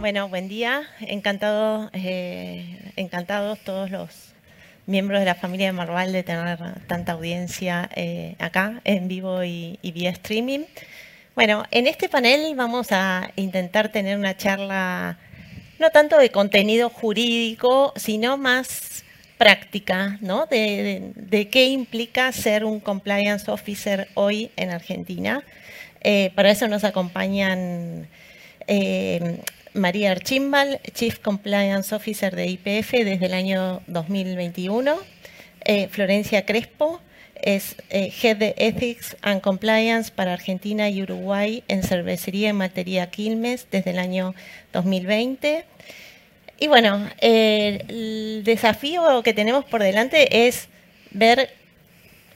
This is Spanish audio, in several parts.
Bueno, buen día. Encantado, eh, encantados todos los miembros de la familia de Marval de tener tanta audiencia eh, acá en vivo y, vía streaming. Bueno, en este panel vamos a intentar tener una charla no tanto de contenido jurídico, sino más práctica, ¿no? De, qué implica ser un compliance officer hoy en Argentina. Eh, para eso nos acompañan María Archimbal, Chief Compliance Officer de IPF desde el año 2021. Eh, Florencia Crespo es eh, Head de Ethics and Compliance para Argentina y Uruguay en cervecería y materia Quilmes desde el año 2020. Y bueno, el desafío que tenemos por delante es ver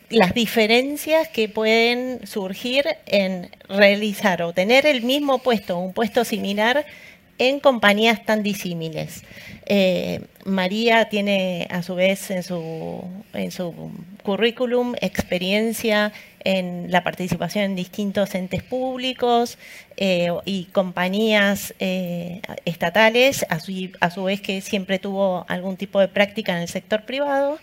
las diferencias que pueden surgir en realizar o tener el mismo puesto, un puesto similar en compañías tan disímiles. Eh, María tiene a su vez en su, currículum experiencia en la participación en distintos entes públicos eh, y compañías eh, estatales, a su, a su, vez que siempre tuvo algún tipo de práctica en el sector privado.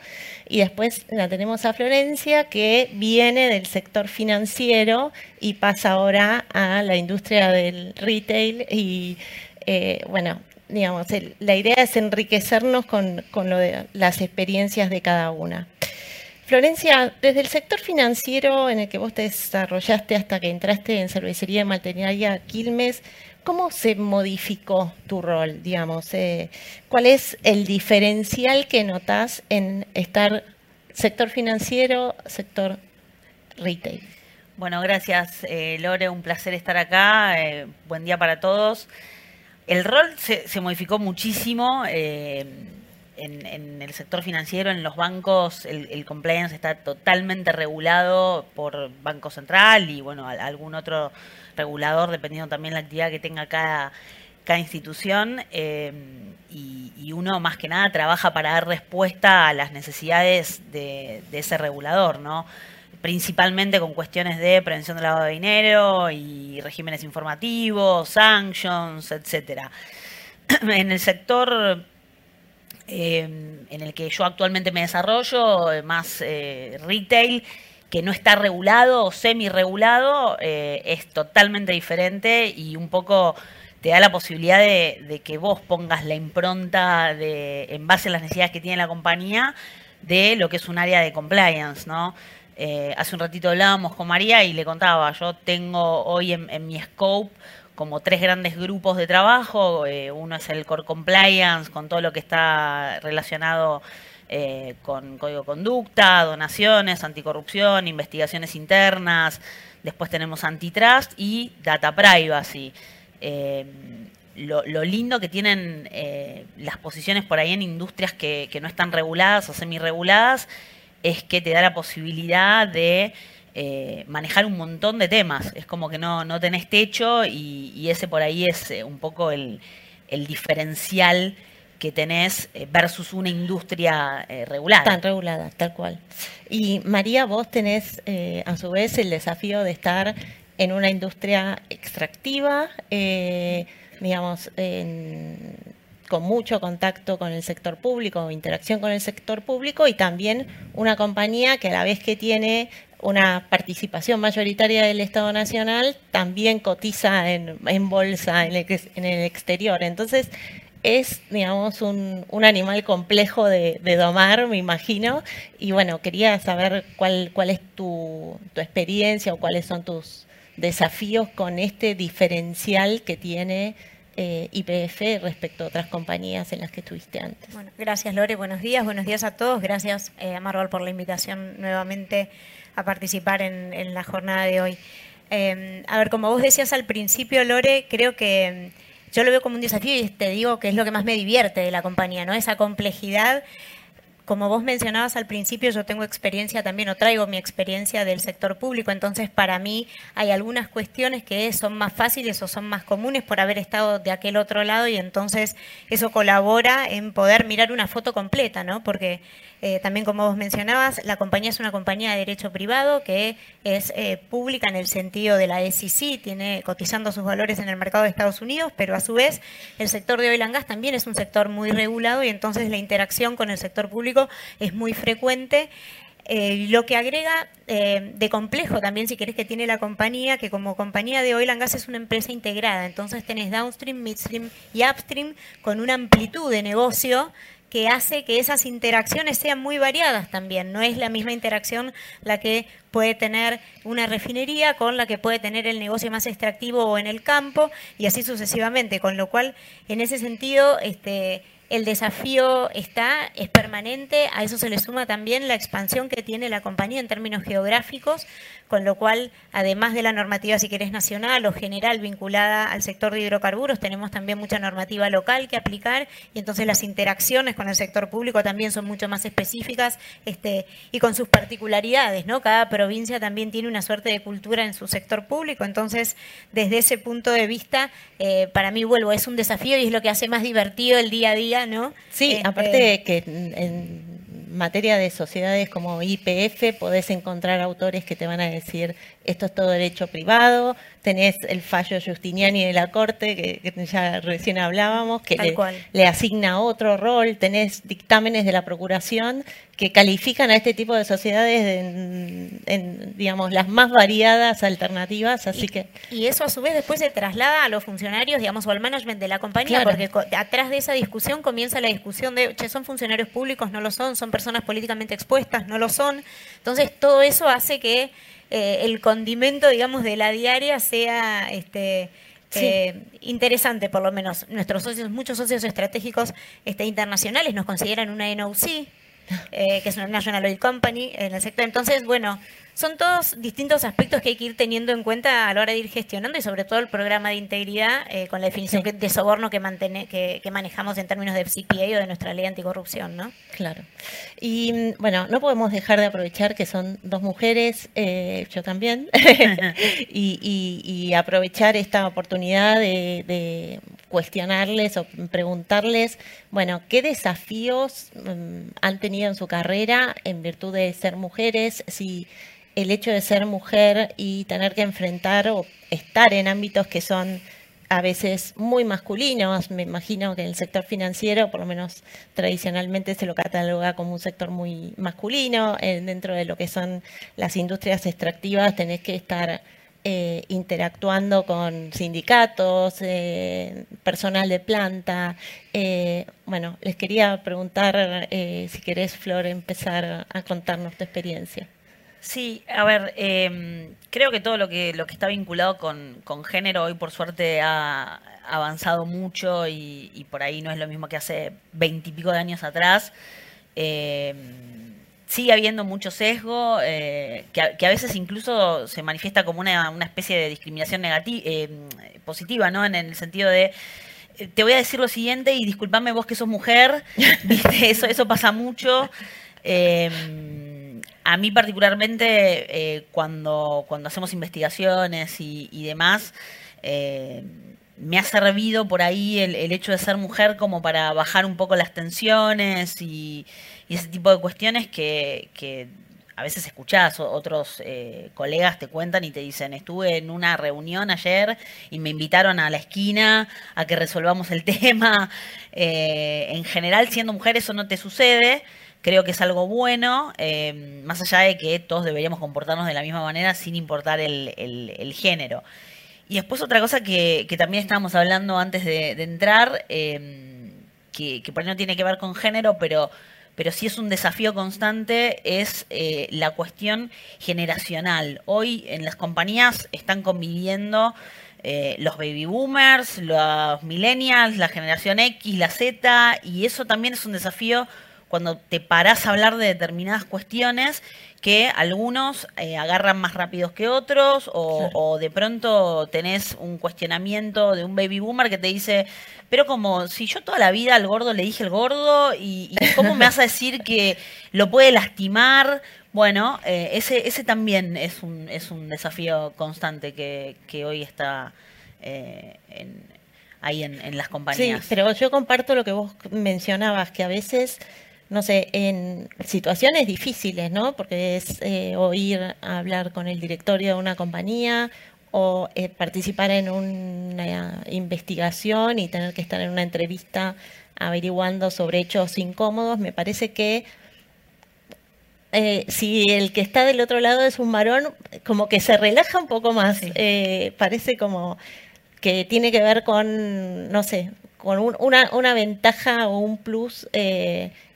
Y después la tenemos a Florencia, que viene del sector financiero y pasa ahora a la industria del retail y eh, bueno, digamos, la idea es enriquecernos con, las experiencias de cada una. Florencia, desde el sector financiero en el que vos te desarrollaste hasta que entraste en cervecería de maternaria Quilmes, ¿cómo se modificó tu rol, digamos? Eh, ¿Cuál es el diferencial que notas en estar sector financiero, sector retail? Bueno, gracias eh, Lore, un placer estar acá. buen día para todos. El rol se, modificó muchísimo. Eh, en, el sector financiero, en los bancos, el, compliance está totalmente regulado por Banco Central y bueno, algún otro regulador, dependiendo también la actividad que tenga cada, cada institución. Eh, y, uno más que nada trabaja para dar respuesta a las necesidades de, de ese regulador, ¿no? Principalmente con cuestiones de prevención del lavado de dinero y regímenes informativos, sanctions, etcétera. En el sector eh, en el que yo actualmente me desarrollo, eh, más eh, retail, que no está regulado o semi-regulado, es totalmente diferente y un poco te da la posibilidad de, de, que vos pongas la impronta de, en base a las necesidades que tiene la compañía de lo que es un área de compliance, ¿no? Eh, hace un ratito hablábamos con María y le contaba, yo tengo hoy en, mi scope como tres grandes grupos de trabajo. Eh, uno es el Core Compliance, con todo lo que está relacionado eh, con código de conducta, donaciones, anticorrupción, investigaciones internas. Después tenemos Antitrust y Data Privacy. Lo, lindo que tienen las posiciones por ahí en industrias que, que no están reguladas o semi-reguladas es que te da la posibilidad de eh, manejar un montón de temas. Es como que no, no tenés techo y, ese por ahí es eh, un poco el, diferencial que tenés eh, versus una industria regulada. Tan regulada, tal cual. Y María, vos tenés a su vez el desafío de estar en una industria extractiva, digamos, en con mucho contacto con el sector público, interacción con el sector público y también una compañía que a la vez que tiene una participación mayoritaria del Estado Nacional, también cotiza en, bolsa en el, exterior. Entonces, es, digamos, un, animal complejo de, domar, me imagino. Y bueno, quería saber cuál, cuál es tu, tu experiencia o cuáles son tus desafíos con este diferencial que tiene eh, IPF respecto a otras compañías en las que estuviste antes. Bueno, gracias Lore, buenos días, buenos días a todos, gracias eh, por la invitación nuevamente a participar en, la jornada de hoy. Em, a ver, como vos decías al principio, Lore, creo que em, yo lo veo como un desafío y te digo que es lo que más me divierte de la compañía, ¿no? Esa complejidad como vos mencionabas al principio, yo tengo experiencia también, o traigo mi experiencia del sector público, entonces para mí hay algunas cuestiones que son más fáciles o son más comunes por haber estado de aquel otro lado y entonces eso colabora en poder mirar una foto completa, ¿no? Porque eh, también como vos mencionabas, la compañía es una compañía de derecho privado que es eh, pública en el sentido de la SEC, tiene cotizando sus valores en el mercado de Estados Unidos, pero a su vez el sector de oil and gas también es un sector muy regulado y entonces la interacción con el sector público es muy frecuente. Eh, lo que agrega de complejo también, si querés, que tiene la compañía, que como compañía de oil and gas es una empresa integrada, entonces tenés downstream, midstream y upstream con una amplitud de negocio que hace que esas interacciones sean muy variadas también. No es la misma interacción la que puede tener una refinería con la que puede tener el negocio más extractivo o en el campo y así sucesivamente. Con lo cual, en ese sentido, este, el desafío está, es permanente, a eso se le suma también la expansión que tiene la compañía en términos geográficos, con lo cual, además de la normativa, si querés, nacional o general vinculada al sector de hidrocarburos, tenemos también mucha normativa local que aplicar y entonces las interacciones con el sector público también son mucho más específicas este, y con sus particularidades, ¿no? Cada provincia también tiene una suerte de cultura en su sector público, entonces, desde ese punto de vista, eh, para mí, vuelvo, es un desafío y es lo que hace más divertido el día a día Sí, este, aparte de que en, materia de sociedades como IPF podés encontrar autores que te van a decir esto es todo derecho privado, tenés el fallo Justiniani de la Corte, que, ya recién hablábamos, que le, asigna otro rol, tenés dictámenes de la Procuración que califican a este tipo de sociedades en, digamos, las más variadas alternativas, así que... Y eso a su vez después se traslada a los funcionarios, digamos, o al management de la compañía, porque atrás de esa discusión comienza la discusión de, che, son funcionarios públicos, no lo son, son personas políticamente expuestas, no lo son. Entonces, todo eso hace que eh, el condimento, digamos, de la diaria sea este, eh, interesante, por lo menos. Nuestros socios, muchos socios estratégicos este, internacionales nos consideran una NOC, eh, que es una National Oil Company en el sector. Entonces, bueno, son todos distintos aspectos que hay que ir teniendo en cuenta a la hora de ir gestionando y sobre todo el programa de integridad eh, con la definición de soborno que, que, manejamos en términos de CPA o de nuestra ley anticorrupción, ¿no? Claro. Y bueno, no podemos dejar de aprovechar que son dos mujeres, eh, yo también, y, aprovechar esta oportunidad de, cuestionarles o preguntarles, bueno, ¿qué desafíos mm, han tenido en su carrera en virtud de ser mujeres? Si el hecho de ser mujer y tener que enfrentar o estar en ámbitos que son a veces muy masculinos. Me imagino que en el sector financiero, por lo menos tradicionalmente, se lo cataloga como un sector muy masculino. dentro de lo que son las industrias extractivas, tenés que estar eh, interactuando con sindicatos, eh, personal de planta. Eh, bueno, les quería preguntar si querés, Flor, empezar a contarnos tu experiencia. Sí, a ver, em, creo que todo lo que, lo que está vinculado con, género hoy por suerte ha avanzado mucho y, por ahí no es lo mismo que hace veintipico de años atrás. Em, sigue habiendo mucho sesgo, eh, que, a, veces incluso se manifiesta como una, una especie de discriminación em, positiva, ¿no? En el sentido de eh, te voy a decir lo siguiente y disculpame vos que sos mujer, ¿viste? Eso, eso pasa mucho. A mí particularmente, eh, cuando, cuando hacemos investigaciones y, demás, eh, me ha servido por ahí el, hecho de ser mujer como para bajar un poco las tensiones y, ese tipo de cuestiones que, a veces escuchás, otros eh, colegas te cuentan y te dicen, estuve en una reunión ayer y me invitaron a la esquina a que resolvamos el tema. en general, siendo mujer eso no te sucede creo que es algo bueno, eh, más allá de que todos deberíamos comportarnos de la misma manera sin importar el, género. Y después otra cosa que, también estábamos hablando antes de, entrar, eh, que, por ahí no tiene que ver con género, pero, pero sí es un desafío constante, es eh, la cuestión generacional. Hoy en las compañías están conviviendo los baby boomers, los millennials, la generación X, la Z, y eso también es un desafío cuando te parás a hablar de determinadas cuestiones que algunos eh, agarran más rápidos que otros o, de pronto tenés un cuestionamiento de un baby boomer que te dice, pero como si yo toda la vida al gordo le dije el gordo y, cómo me vas a decir que lo puede lastimar. Bueno, eh, ese, ese también es un, es un desafío constante que, que hoy está eh, ahí en, en las compañías. Sí, pero yo comparto lo que vos mencionabas, que a veces no sé, en situaciones difíciles, ¿no? Porque es eh, oír hablar con el directorio de una compañía o eh, participar en una investigación y tener que estar en una entrevista averiguando sobre hechos incómodos, me parece que eh, si el que está del otro lado es un varón, como que se relaja un poco más. parece como que tiene que ver con, no sé, con una, una, ventaja o un plus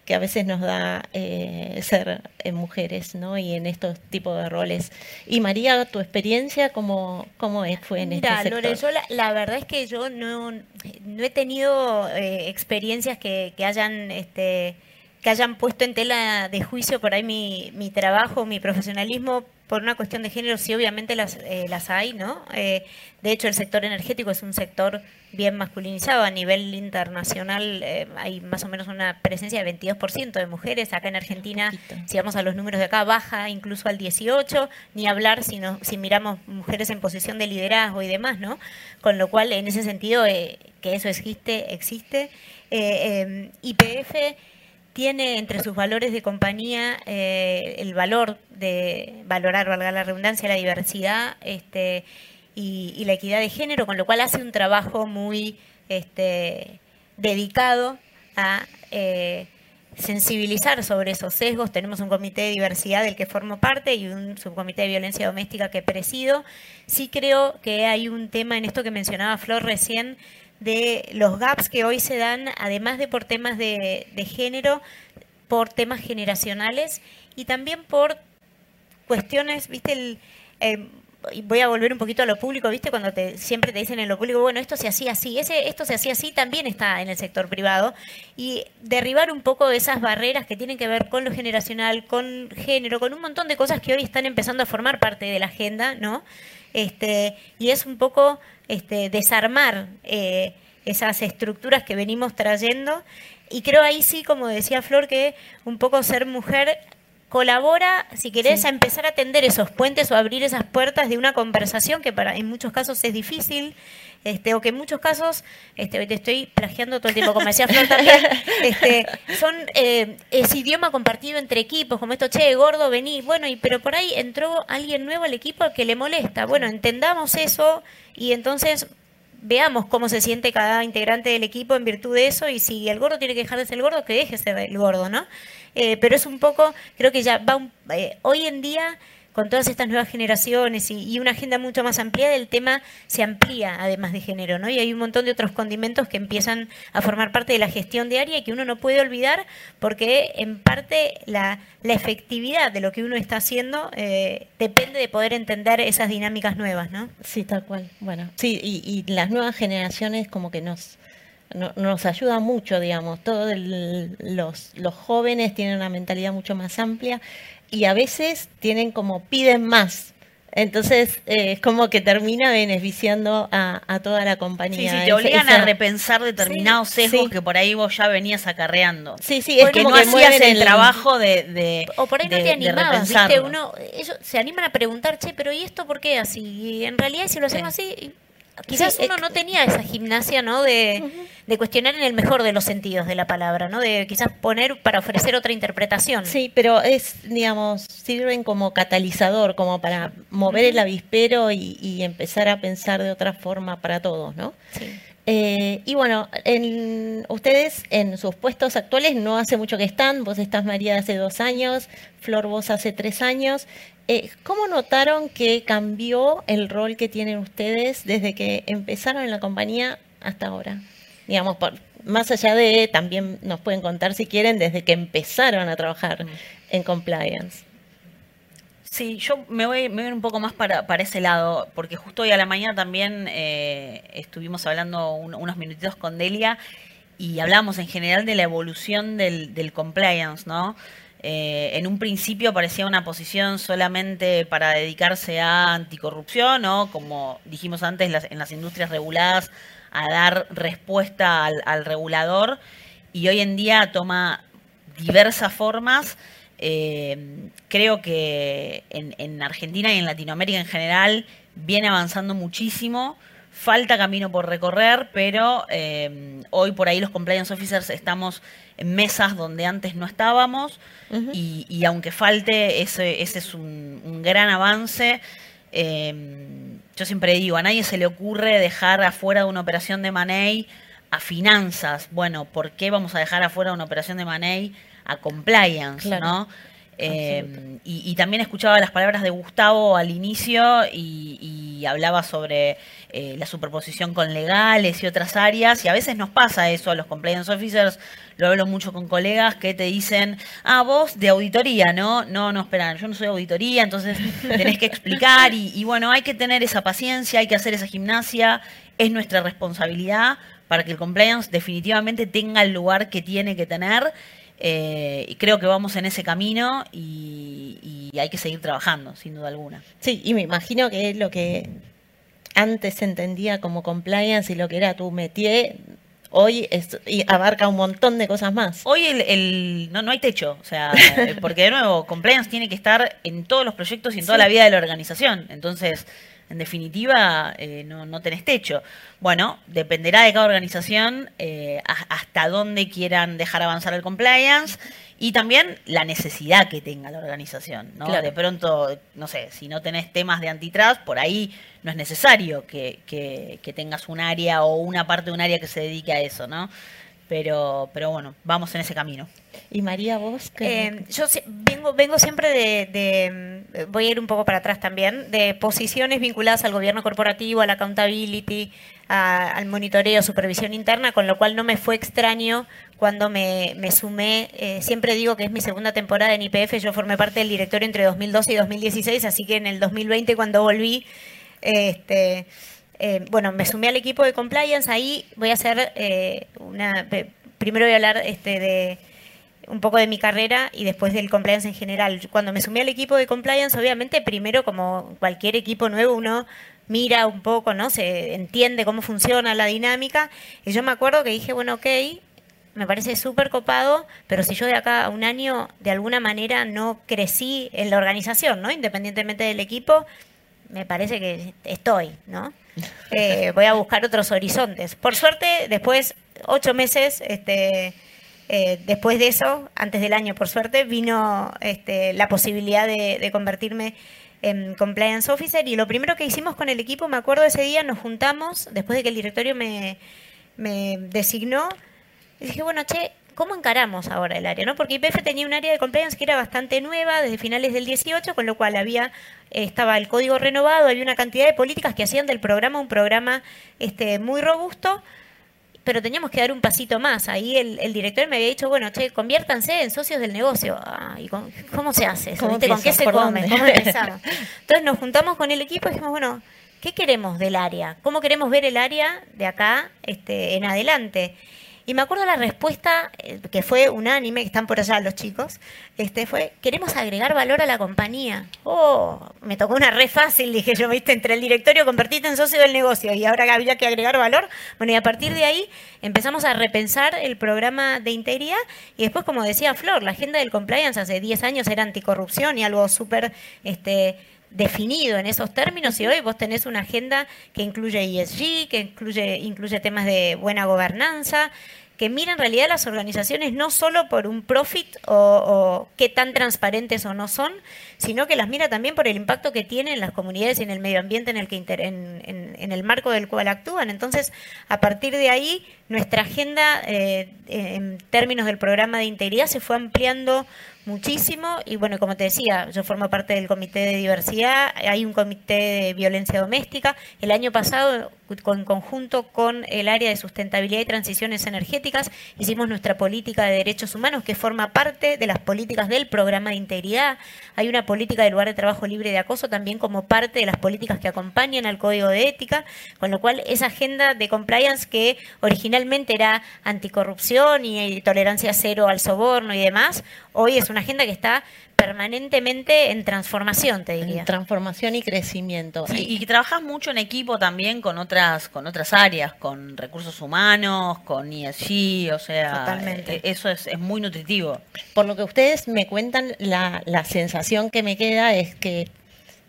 que a veces nos da eh, ser eh, mujeres, ¿no? Y en estos tipos de roles. Y María, tu experiencia, ¿cómo, cómo fue en este sector? Lore, yo la, verdad es que yo no, no he tenido eh, experiencias que, que hayan... Este, que hayan puesto en tela de juicio por ahí mi, mi trabajo, mi profesionalismo, por una cuestión de género, sí, obviamente las, eh, las hay, ¿no? Eh, de hecho, el sector energético es un sector bien masculinizado. A nivel internacional eh, hay más o menos una presencia de 22% de mujeres. Acá en Argentina, si vamos a los números de acá, baja incluso al 18%, ni hablar si, no, si miramos mujeres en posición de liderazgo y demás, ¿no? Con lo cual, en ese sentido, que eso existe, existe. IPF tiene entre sus valores de compañía eh, el valor de valorar, valga la redundancia, la diversidad este, y, la equidad de género, con lo cual hace un trabajo muy este, dedicado a eh, sensibilizar sobre esos sesgos. Tenemos un comité de diversidad del que formo parte y un subcomité de violencia doméstica que presido. Sí creo que hay un tema en esto que mencionaba Flor recién, de los gaps que hoy se dan, además de por temas de, género, por temas generacionales y también por cuestiones, viste, el, eh, voy a volver un poquito a lo público, ¿viste? Cuando te, siempre te dicen en lo público, bueno, esto se hacía así, ese, esto se hacía así, también está en el sector privado. Y derribar un poco esas barreras que tienen que ver con lo generacional, con género, con un montón de cosas que hoy están empezando a formar parte de la agenda, ¿no? Este, y es un poco este, desarmar eh, esas estructuras que venimos trayendo. Y creo ahí sí, como decía Flor, que un poco ser mujer colabora, si querés, a empezar a tender esos puentes o abrir esas puertas de una conversación que para en muchos casos es difícil, este, o que en muchos casos, este, te estoy plagiando todo el tiempo, como decía Flor también, este, son eh, ese idioma compartido entre equipos, como esto, che, gordo, vení, bueno, y pero por ahí entró alguien nuevo al equipo que le molesta. Bueno, entendamos eso y entonces veamos cómo se siente cada integrante del equipo en virtud de eso y si el gordo tiene que dejar de ser el gordo, que deje de ser el gordo, ¿no? Eh, pero es un poco, creo que ya va, eh, hoy en día con todas estas nuevas generaciones y, una agenda mucho más amplia, el tema se amplía además de género, ¿no? Y hay un montón de otros condimentos que empiezan a formar parte de la gestión diaria y que uno no puede olvidar porque en parte la, efectividad de lo que uno está haciendo eh, depende de poder entender esas dinámicas nuevas, ¿no? Sí, tal cual. Bueno, sí, y, las nuevas generaciones como que nos nos ayuda mucho, digamos. Todos los, los jóvenes tienen una mentalidad mucho más amplia y a veces tienen como piden más. Entonces eh, es como que termina beneficiando a, toda la compañía. Sí, sí, te obligan a repensar determinados sesgos que por ahí vos ya venías acarreando. Sí, sí, es que no hacías el, trabajo de, O por ahí no te animabas, ¿viste? Uno, ellos se animan a preguntar, che, pero ¿y esto por qué así? Y en realidad si lo hacemos así, quizás uno no tenía esa gimnasia, ¿no? De, cuestionar en el mejor de los sentidos de la palabra, ¿no? De quizás poner para ofrecer otra interpretación. Sí, pero es, digamos, sirven como catalizador, como para mover el avispero y, empezar a pensar de otra forma para todos, ¿no? Sí. Eh, y bueno, en, ustedes en sus puestos actuales no hace mucho que están, vos estás María hace dos años, Flor vos hace tres años. Eh, ¿Cómo notaron que cambió el rol que tienen ustedes desde que empezaron en la compañía hasta ahora? Digamos, por, más allá de, también nos pueden contar si quieren, desde que empezaron a trabajar mm. en compliance. Sí, yo me voy, me voy un poco más para, para, ese lado, porque justo hoy a la mañana también eh, estuvimos hablando unos minutitos con Delia y hablamos en general de la evolución del, compliance, ¿no? Eh, en un principio parecía una posición solamente para dedicarse a anticorrupción, ¿no? Como dijimos antes, en las industrias reguladas, a dar respuesta al, regulador, y hoy en día toma diversas formas. Eh, creo que en Argentina y en Latinoamérica en general viene avanzando muchísimo. Falta camino por recorrer, pero eh, hoy por ahí los compliance officers estamos en mesas donde antes no estábamos y, aunque falte, ese, ese es un, gran avance. Eh, yo siempre digo, a nadie se le ocurre dejar afuera de una operación de Money a finanzas. Bueno, ¿por qué vamos a dejar afuera de una operación de Money a compliance? ¿no? Eh, y, también escuchaba las palabras de Gustavo al inicio y, hablaba sobre eh, la superposición con legales y otras áreas. Y a veces nos pasa eso a los compliance officers. Lo hablo mucho con colegas que te dicen, ah, vos de auditoría, ¿no? No, no, espera, yo no soy auditoría, entonces tenés que explicar. Y, y bueno, hay que tener esa paciencia, hay que hacer esa gimnasia. Es nuestra responsabilidad para que el compliance definitivamente tenga el lugar que tiene que tener. Eh, y creo que vamos en ese camino y, hay que seguir trabajando, sin duda alguna. Sí, y me imagino que lo que antes se entendía como compliance y lo que era tu métier, hoy abarca un montón de cosas más. Hoy el, no, no hay techo, o sea, porque de nuevo, compliance tiene que estar en todos los proyectos y en toda la vida de la organización. Entonces, en definitiva, eh, no, no, tenés techo. Bueno, dependerá de cada organización eh, hasta dónde quieran dejar avanzar el compliance y también la necesidad que tenga la organización. ¿no? De pronto, no sé, si no tenés temas de antitrust, por ahí no es necesario que, que, que tengas un área o una parte de un área que se dedique a eso, ¿no? Pero, pero bueno, vamos en ese camino. ¿Y María, vos? Eh, yo vengo, vengo siempre de, mm, voy a ir un poco para atrás también, de posiciones vinculadas al gobierno corporativo, a la accountability, al monitoreo, supervisión interna, con lo cual no me fue extraño cuando me, me sumé. Eh, siempre digo que es mi segunda temporada en IPF, yo formé parte del directorio entre 2012 y 2016, así que en el 2020 cuando volví, este eh, bueno, me sumé al equipo de compliance, ahí voy a hacer eh, una... Primero voy a hablar este, de un poco de mi carrera y después del compliance en general. Cuando me sumé al equipo de compliance, obviamente, primero como cualquier equipo nuevo, uno mira un poco, ¿no? Se entiende cómo funciona la dinámica. Y yo me acuerdo que dije, bueno, ok, me parece súper copado, pero si yo de acá a un año de alguna manera no crecí en la organización, ¿no? Independientemente del equipo, me parece que estoy, ¿no? Eh, voy a buscar otros horizontes. Por suerte, después, ocho meses, este, eh, después de eso, antes del año, por suerte, vino este, la posibilidad de, convertirme en compliance officer y lo primero que hicimos con el equipo, me acuerdo ese día, nos juntamos, después de que el directorio me, me designó, y dije, bueno, che, ¿cómo encaramos ahora el área? ¿no? Porque IPF tenía un área de compliance que era bastante nueva, desde finales del 18, con lo cual había estaba el código renovado, había una cantidad de políticas que hacían del programa un programa este, muy robusto, pero teníamos que dar un pasito más. Ahí el, director me había dicho, bueno, che, conviértanse en socios del negocio. Ah, ¿y ¿Cómo se hace ¿Con qué se come? ¿Cómo empezamos? Entonces nos juntamos con el equipo y dijimos, bueno, ¿qué queremos del área? ¿Cómo queremos ver el área de acá este, en adelante? Y me acuerdo la respuesta, eh, que fue unánime, que están por allá los chicos, este fue, queremos agregar valor a la compañía. Oh, me tocó una re fácil, dije yo, viste, entre el directorio, convertirte en socio del negocio y ahora había que agregar valor. Bueno, y a partir de ahí empezamos a repensar el programa de integridad y después, como decía Flor, la agenda del compliance hace 10 años era anticorrupción y algo súper... Este, definido en esos términos y hoy vos tenés una agenda que incluye ESG, que incluye, incluye temas de buena gobernanza, que mira en realidad las organizaciones no solo por un profit o, qué tan transparentes o no son, sino que las mira también por el impacto que tienen en las comunidades y en el medio ambiente en el, que en, el marco del cual actúan. Entonces, a partir de ahí, nuestra agenda eh, en términos del programa de integridad se fue ampliando muchísimo y bueno, como te decía, yo formo parte del comité de diversidad, hay un comité de violencia doméstica. El año pasado, en conjunto con el área de sustentabilidad y transiciones energéticas, hicimos nuestra política de derechos humanos que forma parte de las políticas del programa de integridad. Hay una política de lugar de trabajo libre de acoso también como parte de las políticas que acompañan al código de ética, con lo cual esa agenda de compliance que originalmente era anticorrupción y tolerancia cero al soborno y demás, hoy es una agenda que está permanentemente en transformación, te diría. En transformación y crecimiento. y, que trabajas mucho en equipo también con otras, con otras áreas, con recursos humanos, con ESG, o sea, Totalmente. Eh, eso es, es, muy nutritivo. Por lo que ustedes me cuentan, la, la sensación que me queda es que,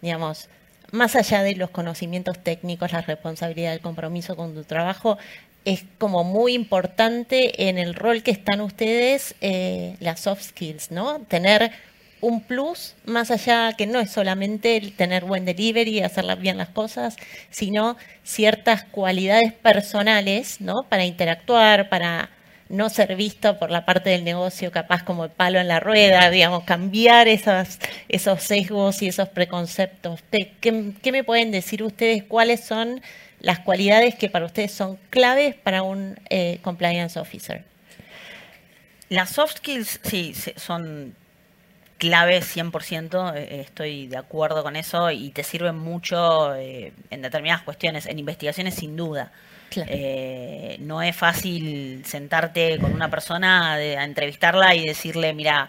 digamos, más allá de los conocimientos técnicos, la responsabilidad, el compromiso con tu trabajo, es como muy importante en el rol que están ustedes eh, las soft skills, ¿no? Tener un plus más allá que no es solamente el tener buen delivery hacer bien las cosas, sino ciertas cualidades personales, ¿no? Para interactuar, para no ser visto por la parte del negocio capaz como el palo en la rueda, digamos, cambiar esos, sesgos y esos preconceptos. ¿Qué, ¿Qué me pueden decir ustedes? ¿Cuáles son las cualidades que para ustedes son claves para un eh, compliance officer. Las soft skills, sí, son claves 100%, eh, estoy de acuerdo con eso y te sirven mucho eh, en determinadas cuestiones, en investigaciones sin duda. no es fácil sentarte con una persona a entrevistarla y decirle, mira,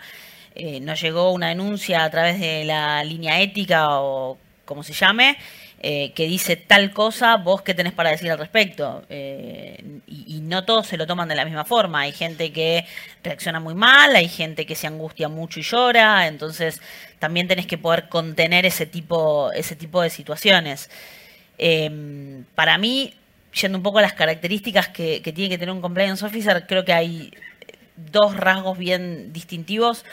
nos llegó una denuncia a través de la línea ética o como se llame, eh, que dice tal cosa, vos qué tenés para decir al respecto. Eh, y, no todos se lo toman de la misma forma. Hay gente que reacciona muy mal, hay gente que se angustia mucho y llora, entonces también tenés que poder contener ese tipo, ese tipo de situaciones. Em, para mí, yendo un poco a las características que, que tiene que tener un compliance officer, creo que hay dos rasgos bien distintivos.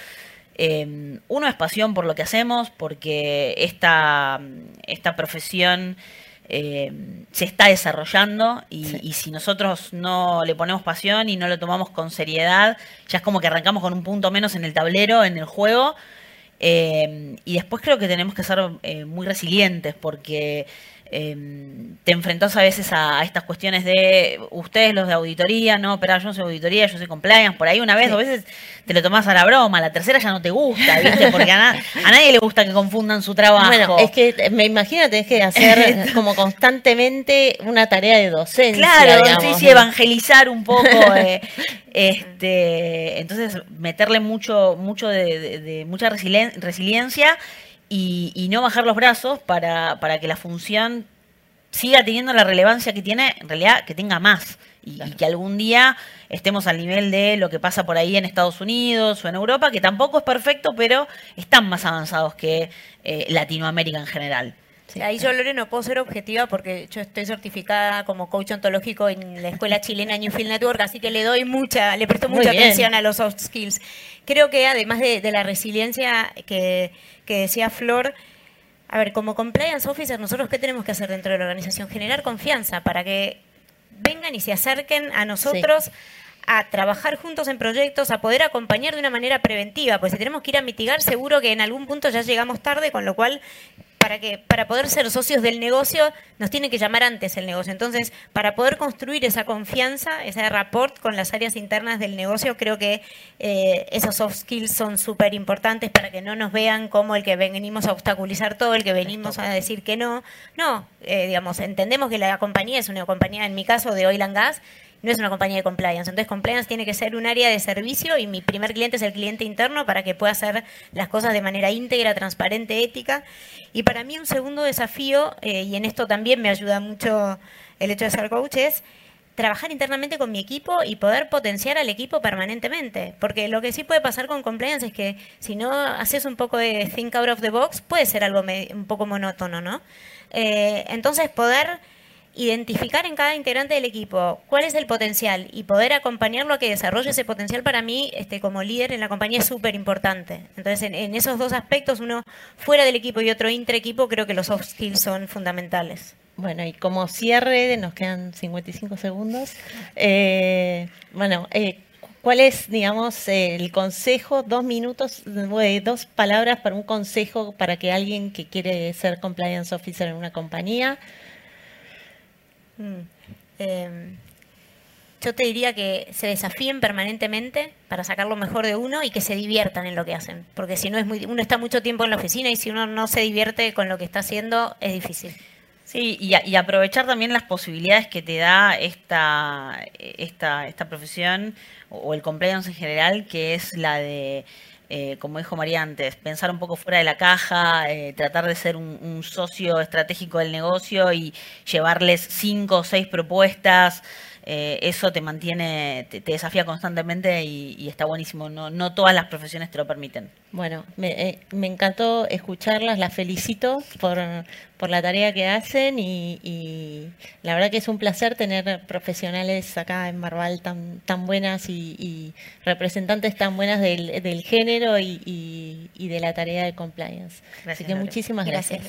Em, uno es pasión por lo que hacemos, porque esta, esta profesión em, se está desarrollando y, si nosotros no le ponemos pasión y no lo tomamos con seriedad, ya es como que arrancamos con un punto menos en el tablero, en el juego. Em, y después creo que tenemos que ser eh, muy resilientes porque Em, te enfrentas a veces a, estas cuestiones de ustedes los de auditoría, no, pero yo no soy auditoría, yo soy compliance, por ahí una vez, o veces te lo tomás a la broma, la tercera ya no te gusta, ¿viste? Porque a, nadie le gusta que confundan su trabajo. Bueno, es que me imagino tenés que hacer como constantemente una tarea de docencia. Claro, digamos. sí, evangelizar un poco. Eh, este, entonces, meterle mucho, mucho de, mucha resiliencia y, no bajar los brazos para, para que la función siga teniendo la relevancia que tiene, en realidad que tenga más. Y, que algún día estemos al nivel de lo que pasa por ahí en Estados Unidos o en Europa, que tampoco es perfecto, pero están más avanzados que eh, Latinoamérica en general. Ahí yo, Lore, no puedo ser objetiva porque yo estoy certificada como coach ontológico en la escuela chilena Newfield Network, así que le doy mucha, le presto mucha atención a los soft skills. Creo que además de, la resiliencia que, decía Flor, a ver, como compliance officer, nosotros qué tenemos que hacer dentro de la organización? Generar confianza para que vengan y se acerquen a nosotros. a trabajar juntos en proyectos, a poder acompañar de una manera preventiva, pues si tenemos que ir a mitigar, seguro que en algún punto ya llegamos tarde, con lo cual para que para poder ser socios del negocio nos tiene que llamar antes el negocio. Entonces, para poder construir esa confianza, ese rapport con las áreas internas del negocio, creo que eh, esos soft skills son súper importantes para que no nos vean como el que venimos a obstaculizar todo, el que venimos a decir que no. No, eh, digamos, entendemos que la compañía es una compañía, en mi caso, de oil and gas, no es una compañía de compliance. Entonces, compliance tiene que ser un área de servicio y mi primer cliente es el cliente interno para que pueda hacer las cosas de manera íntegra, transparente, ética. Y para mí un segundo desafío, eh, y en esto también me ayuda mucho el hecho de ser coach, es trabajar internamente con mi equipo y poder potenciar al equipo permanentemente. Porque lo que sí puede pasar con compliance es que si no haces un poco de think out of the box, puede ser algo un poco monótono, ¿no? Eh, entonces, poder identificar en cada integrante del equipo cuál es el potencial y poder acompañarlo a que desarrolle ese potencial para mí este, como líder en la compañía es súper importante. Entonces, en, esos dos aspectos, uno fuera del equipo y otro intra equipo, creo que los soft skills son fundamentales. Bueno, y como cierre, nos quedan 55 segundos. Eh, bueno, eh, ¿Cuál es, digamos, el consejo, dos minutos, dos palabras para un consejo para que alguien que quiere ser compliance officer en una compañía? Mm, em, yo te diría que se desafíen permanentemente para sacar lo mejor de uno y que se diviertan en lo que hacen. Porque si no es muy, uno está mucho tiempo en la oficina y si uno no se divierte con lo que está haciendo, es difícil. Sí, y, aprovechar también las posibilidades que te da esta, esta, esta profesión o, el compliance en general, que es la de eh, como dijo María antes, pensar un poco fuera de la caja, eh, tratar de ser un, socio estratégico del negocio y llevarles cinco o seis propuestas eh, eso te mantiene, te, desafía constantemente y, está buenísimo. No, no todas las profesiones te lo permiten. Bueno, me, eh, encantó escucharlas, las felicito por, por la tarea que hacen y, la verdad que es un placer tener profesionales acá en Marval tan, tan buenas y, representantes tan buenas del, del género y, de la tarea de compliance. Así que muchísimas gracias.